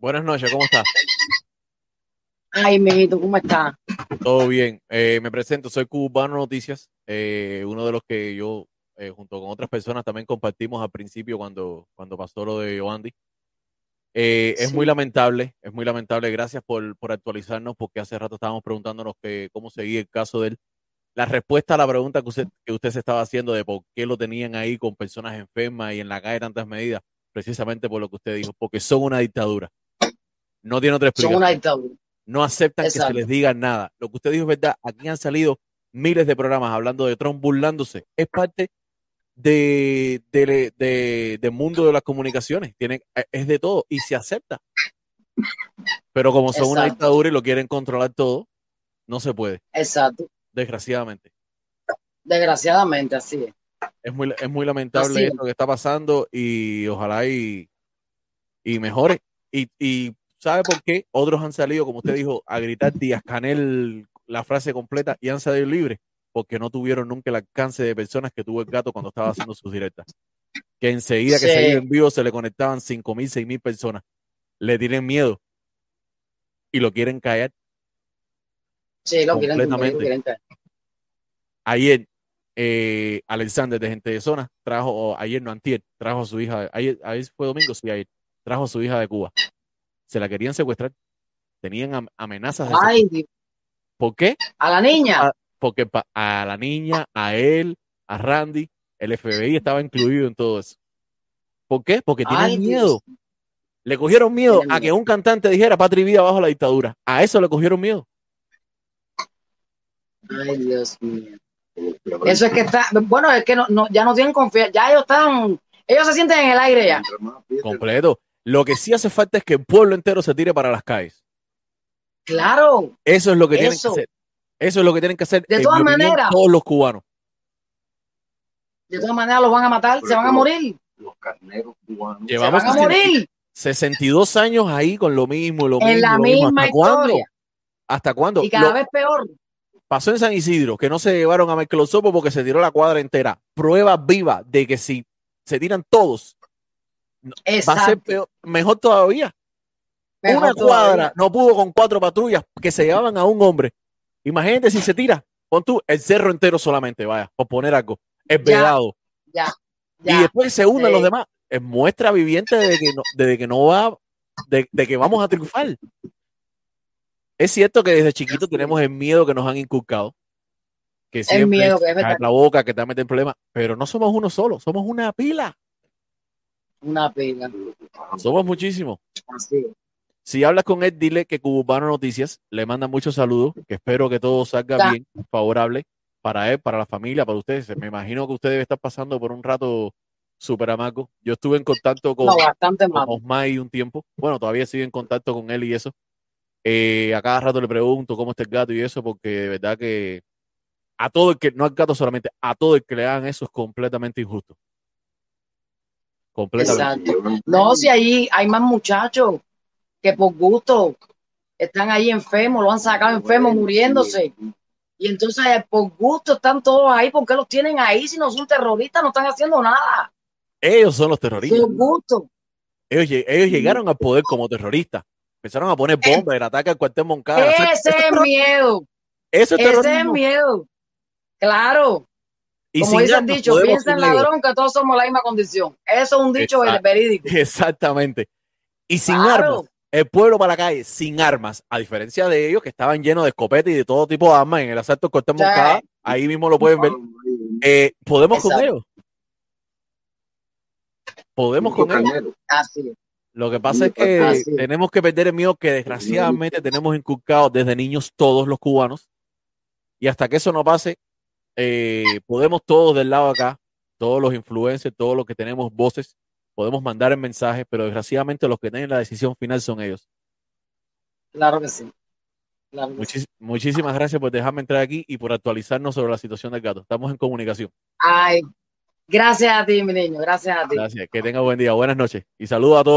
Buenas noches, ¿cómo estás? Ay, mijito, ¿cómo estás? Todo bien. Eh, me presento, soy Cubano Noticias, eh, uno de los que yo, eh, junto con otras personas, también compartimos al principio cuando, cuando pasó lo de Yoandi. Es muy lamentable, es muy lamentable. Gracias por, por actualizarnos, porque hace rato estábamos preguntándonos que, cómo seguía el caso de él. La respuesta a la pregunta que usted, que usted se estaba haciendo de por qué lo tenían ahí con personas enfermas y en la calle tantas medidas, precisamente por lo que usted dijo, porque son una dictadura. No tiene otra Son explicación. una dictadura. no aceptan que se les diga nada. Lo que usted dijo es verdad. Aquí han salido miles de programas hablando de Trump burlándose. Es parte de, de- de- del mundo de las comunicaciones. Tiene, es de todo y se acepta. Pero como son una dictadura y lo quieren controlar todo, no se puede, Exacto. desgraciadamente. Desgraciadamente, así es. Es muy, es muy lamentable es. esto que está pasando y ojalá y, y mejore. Y, y ¿sabe por qué? Otros han salido, como usted dijo, a gritar Díaz Canel la frase completa y han salido libres porque no tuvieron nunca el alcance de personas que tuvo el gato cuando estaba haciendo sus directas. Que enseguida que se iba en vivo se le conectaban cinco mil, seis mil personas. Le tienen miedo y lo quieren callar. Sí, lo quieren Completamente. lo quieren caer. Ayer, eh, Alexander de Gente de Zona trajo, ayer no, antier, trajo a su hija, ayer, ayer fue domingo, sí, ayer, trajo a su hija de Cuba. Se la querían secuestrar. Tenían am- amenazas de. Ay. ¿Por qué? a la niña. Porque a la niña, a él, a Randy, el FBI estaba incluido en todo eso. ¿Por qué? Porque tienen Ay, Dios. miedo. Le cogieron miedo a que un cantante dijera patria y vida bajo la dictadura. A eso le cogieron miedo. Ay, Dios mío. Eso es que está, bueno, es que no, no, ya no tienen confianza, ya ellos están, ellos se sienten en el aire ya. Completo. Lo que sí hace falta es que el pueblo entero se tire para las calles. Claro, Eso es lo que tienen que hacer. Eso es lo que tienen que hacer. De todas maneras. todos los cubanos. de todas maneras los van a matar, se van a morir, Los carneros cubanos. se Llevamos van a 60 morir 62 años ahí con lo mismo, lo mismo. en la mismo. misma ¿Hasta cuándo? historia ¿Hasta cuándo? y cada Lo- vez peor. pasó en San Isidro, que no se llevaron a Michael Osopo porque se tiró la cuadra entera. Prueba viva de que si se tiran todos, va a ser peor- mejor todavía. Mejor Una todavía. cuadra no pudo con cuatro patrullas que se llevaban a un hombre. Imagínate si se tira, pon tú el cerro entero solamente, vaya, por poner algo. Es Ya, vedado. Ya, y después se unen sí. los demás. Es muestra viviente de que no, de que no va, de, de que vamos a triunfar. Es cierto que desde chiquito tenemos el miedo que nos han inculcado. Que siempre miedo que es la boca, que te meten problemas. Pero no somos uno solo, somos una pila. Una pena. Somos muchísimos. Así es. Si hablas con él, dile que Cubano Noticias le manda muchos saludos, que espero que todo salga Ya. bien, favorable para él, para la familia, para ustedes. Me imagino que usted debe estar pasando por un rato súper amargo. Yo estuve en contacto con, No, con. Osmay un tiempo. Bueno, todavía sigo en contacto con él y eso. Eh, a cada rato le pregunto cómo está el gato y eso, porque de verdad que a todo el que, no al gato solamente, a todo el que le hagan eso es completamente injusto. Completamente. Exacto. No, si allí hay más muchachos que por gusto están ahí enfermos, lo han sacado enfermos muriéndose. Y entonces eh, por gusto están todos ahí. ¿Por qué los tienen ahí si no son terroristas? No están haciendo nada. Ellos son los terroristas. Por gusto. Ellos, ellos llegaron al poder como terroristas. Empezaron a poner bombas, el ataque al cuartel Moncada. Ese es miedo. Eso es Ese es miedo. Claro. Y Como sin dice el armas dicho, piensa en ladrón que todos somos la misma condición. Eso es un dicho Exacto. verídico. Exactamente. Y sin Claro. armas. El pueblo para la calle, sin armas. A diferencia de ellos que estaban llenos de escopetas y de todo tipo de armas en el asalto Sí. Moncada. Ahí mismo lo pueden ver. Eh, podemos con Exacto. ellos. Podemos con ellos. Así es. Lo que pasa es que tenemos que perder el miedo que desgraciadamente tenemos inculcado desde niños todos los cubanos. Y hasta que eso no pase, eh, podemos todos del lado acá, todos los influencers, todos los que tenemos voces, podemos mandar el mensaje, pero desgraciadamente los que tienen la decisión final son ellos. Claro que sí. Claro que sí. Muchis- muchísimas gracias por dejarme entrar aquí y por actualizarnos sobre la situación del gato. Estamos en comunicación. Ay, gracias a ti, mi niño. Gracias a ti. Gracias. Que tenga buen día. Buenas noches. Y saludos a todos.